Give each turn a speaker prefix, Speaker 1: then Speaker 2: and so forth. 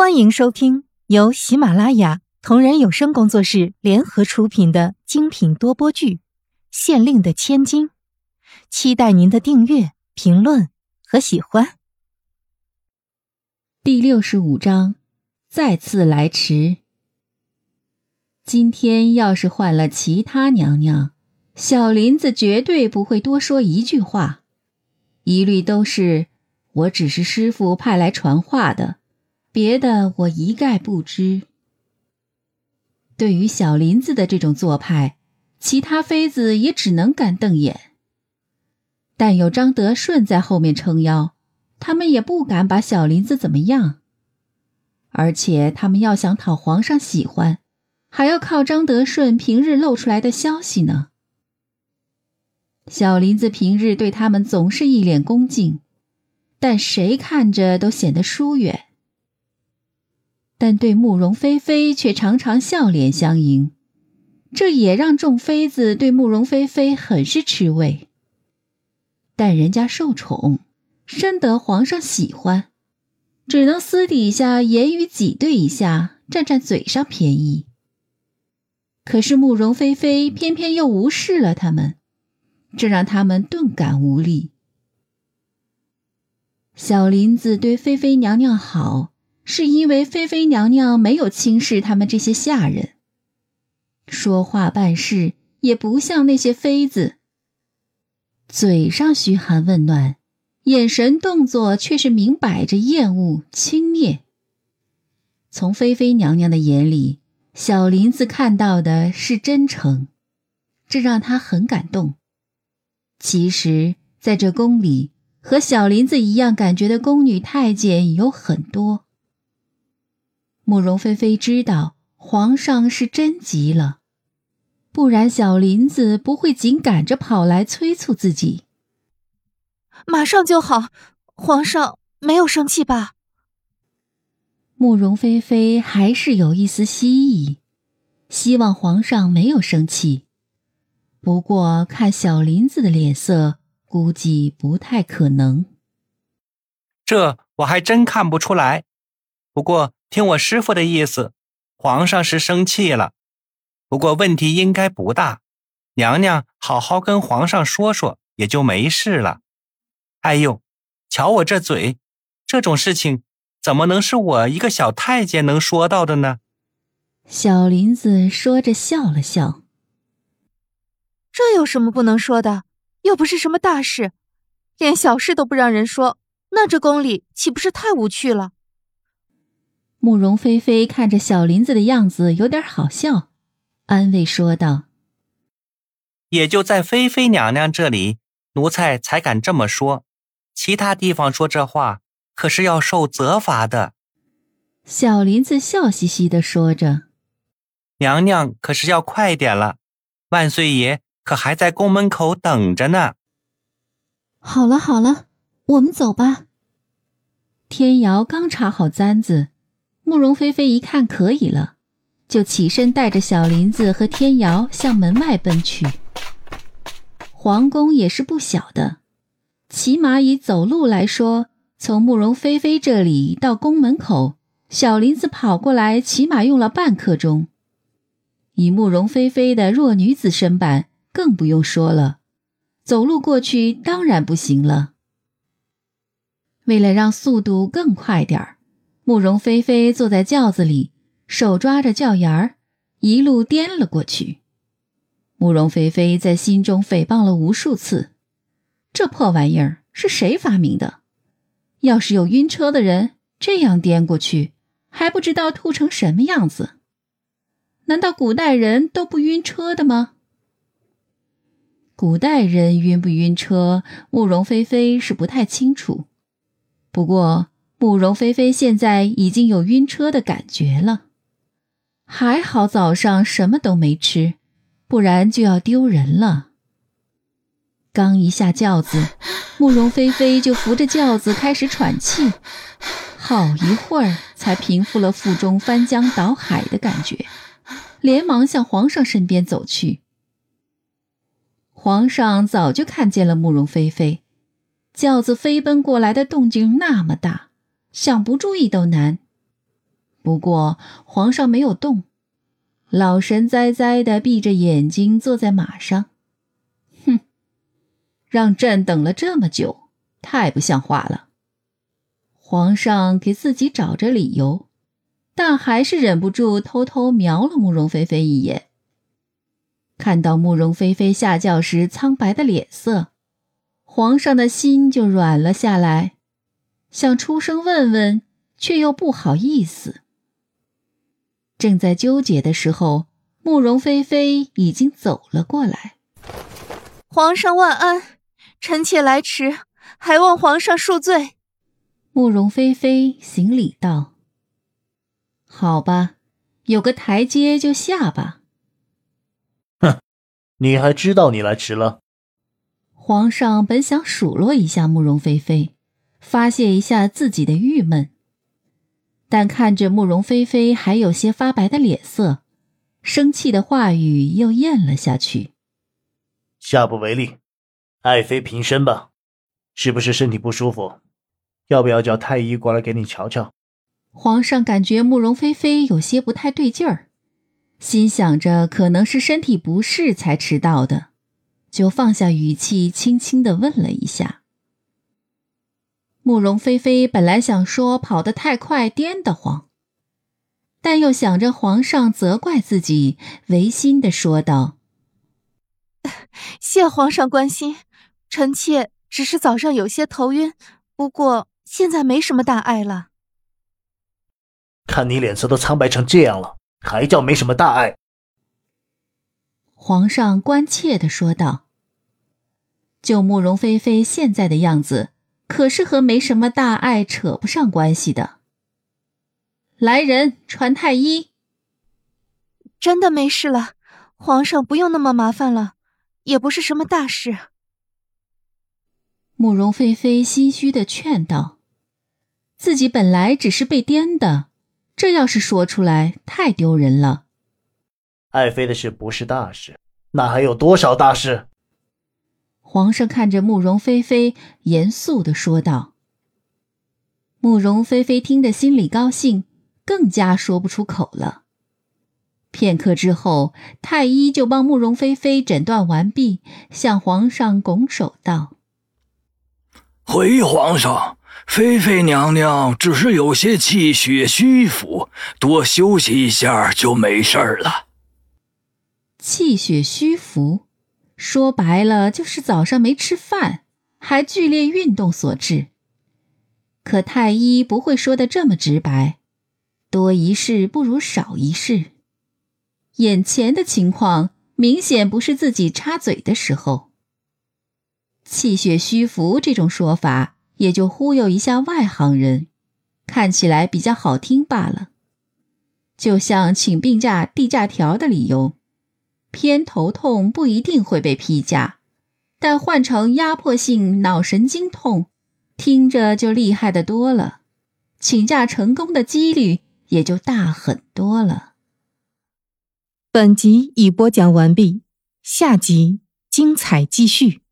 Speaker 1: 欢迎收听由喜马拉雅同人有声工作室联合出品的精品多播剧《县令的千金》，期待您的订阅、评论和喜欢。
Speaker 2: 第六十五章，再次来迟。今天要是换了其他娘娘，小林子绝对不会多说一句话，一律都是我只是师傅派来传话的。别的我一概不知。对于小林子的这种做派，其他妃子也只能干瞪眼。但有张德顺在后面撑腰，他们也不敢把小林子怎么样。而且他们要想讨皇上喜欢，还要靠张德顺平日露出来的消息呢。小林子平日对他们总是一脸恭敬，但谁看着都显得疏远。但对慕容菲菲却常常笑脸相迎，这也让众妃子对慕容菲菲很是吃味。但人家受宠，深得皇上喜欢，只能私底下言语挤兑一下，占占嘴上便宜。可是慕容菲菲偏偏又无视了他们，这让他们顿感无力。小林子对菲菲娘娘好。是因为菲菲娘娘没有轻视他们这些下人，说话办事也不像那些妃子，嘴上嘘寒问暖，眼神动作却是明摆着厌恶轻蔑。从菲菲娘娘的眼里，小林子看到的是真诚，这让他很感动。其实，在这宫里，和小林子一样感觉的宫女太监有很多。慕容菲菲知道皇上是真急了，不然小林子不会紧赶着跑来催促自己。
Speaker 1: 马上就好，皇上没有生气吧？
Speaker 2: 慕容菲菲还是有一丝希意，希望皇上没有生气。不过看小林子的脸色，估计不太可能。
Speaker 3: 这我还真看不出来，不过。听我师傅的意思，皇上是生气了，不过问题应该不大，娘娘好好跟皇上说说，也就没事了。哎呦，瞧我这嘴，这种事情怎么能是我一个小太监能说到的呢？
Speaker 2: 小林子说着笑了笑。
Speaker 1: 这有什么不能说的？又不是什么大事，连小事都不让人说，那这宫里岂不是太无趣了？
Speaker 2: 慕容菲菲看着小林子的样子，有点好笑，安慰说道：“
Speaker 3: 也就在菲菲娘娘这里，奴才才敢这么说，其他地方说这话，可是要受责罚的。”
Speaker 2: 小林子笑嘻嘻的说着：“
Speaker 3: 娘娘可是要快点了，万岁爷可还在宫门口等着呢。”
Speaker 2: 好了好了，我们走吧。天瑶刚插好簪子。慕容菲菲一看可以了，就起身带着小林子和天瑶向门外奔去。皇宫也是不小的，起码以走路来说，从慕容菲菲这里到宫门口，小林子跑过来起码用了半刻钟。以慕容菲菲的弱女子身板，更不用说了，走路过去当然不行了。为了让速度更快点儿。慕容菲菲坐在轿子里，手抓着轿沿儿，一路颠了过去。慕容菲菲在心中诽谤了无数次：“这破玩意儿是谁发明的？要是有晕车的人这样颠过去，还不知道吐成什么样子？难道古代人都不晕车的吗？”古代人晕不晕车，慕容菲菲是不太清楚。不过。慕容菲菲现在已经有晕车的感觉了，还好早上什么都没吃，不然就要丢人了。刚一下轿子，慕容菲菲就扶着轿子开始喘气，好一会儿才平复了腹中翻江倒海的感觉，连忙向皇上身边走去。皇上早就看见了慕容菲菲，轿子飞奔过来的动静那么大。想不注意都难。不过皇上没有动，老神哉哉的闭着眼睛坐在马上。哼，让朕等了这么久，太不像话了。皇上给自己找着理由，但还是忍不住偷偷瞄了慕容菲菲一眼。看到慕容菲菲下轿时苍白的脸色，皇上的心就软了下来，想出声问问，却又不好意思。正在纠结的时候，慕容菲菲已经走了过来。
Speaker 1: 皇上万安，臣妾来迟，还望皇上恕罪。
Speaker 2: 慕容菲菲行礼道：“好吧，有个台阶就下吧。”
Speaker 4: 哼你还知道你来迟了？
Speaker 2: 皇上本想数落一下慕容菲菲，发泄一下自己的郁闷，但看着慕容菲菲还有些发白的脸色，生气的话语又咽了下去。
Speaker 4: 下不为例，爱妃平身吧，是不是身体不舒服？要不要叫太医过来给你瞧瞧？
Speaker 2: 皇上感觉慕容菲菲有些不太对劲儿。心想着可能是身体不适才迟到的，就放下语气，轻轻的问了一下。慕容菲菲本来想说跑得太快颠得慌，但又想着皇上责怪自己，违心的说道：“
Speaker 1: 谢皇上关心，臣妾只是早上有些头晕，不过现在没什么大碍了。”
Speaker 4: 看你脸色都苍白成这样了。还叫没什么大碍？
Speaker 2: 皇上关切的说道：“就慕容菲菲现在的样子，可是和没什么大碍扯不上关系的。”来人，传太医。
Speaker 1: 真的没事了，皇上不用那么麻烦了，也不是什么大事。
Speaker 2: 慕容菲菲心虚的劝道：“自己本来只是被颠的。”这要是说出来，太丢人了。
Speaker 4: 爱妃的事不是大事，那还有多少大事？
Speaker 2: 皇上看着慕容菲菲，严肃的说道。慕容菲菲听得心里高兴，更加说不出口了。片刻之后，太医就帮慕容菲菲诊断完毕，向皇上拱手道：“
Speaker 5: 回皇上。”菲菲娘娘只是有些气血虚浮，多休息一下就没事了。
Speaker 2: 气血虚浮，说白了就是早上没吃饭，还剧烈运动所致。可太医不会说的这么直白，多一事不如少一事。眼前的情况明显不是自己插嘴的时候。气血虚浮这种说法。也就忽悠一下外行人，看起来比较好听罢了。就像请病假递假条的理由，偏头痛不一定会被批假，但换成压迫性脑神经痛，听着就厉害的多了，请假成功的几率也就大很多了。
Speaker 1: 本集已播讲完毕，下集精彩继续。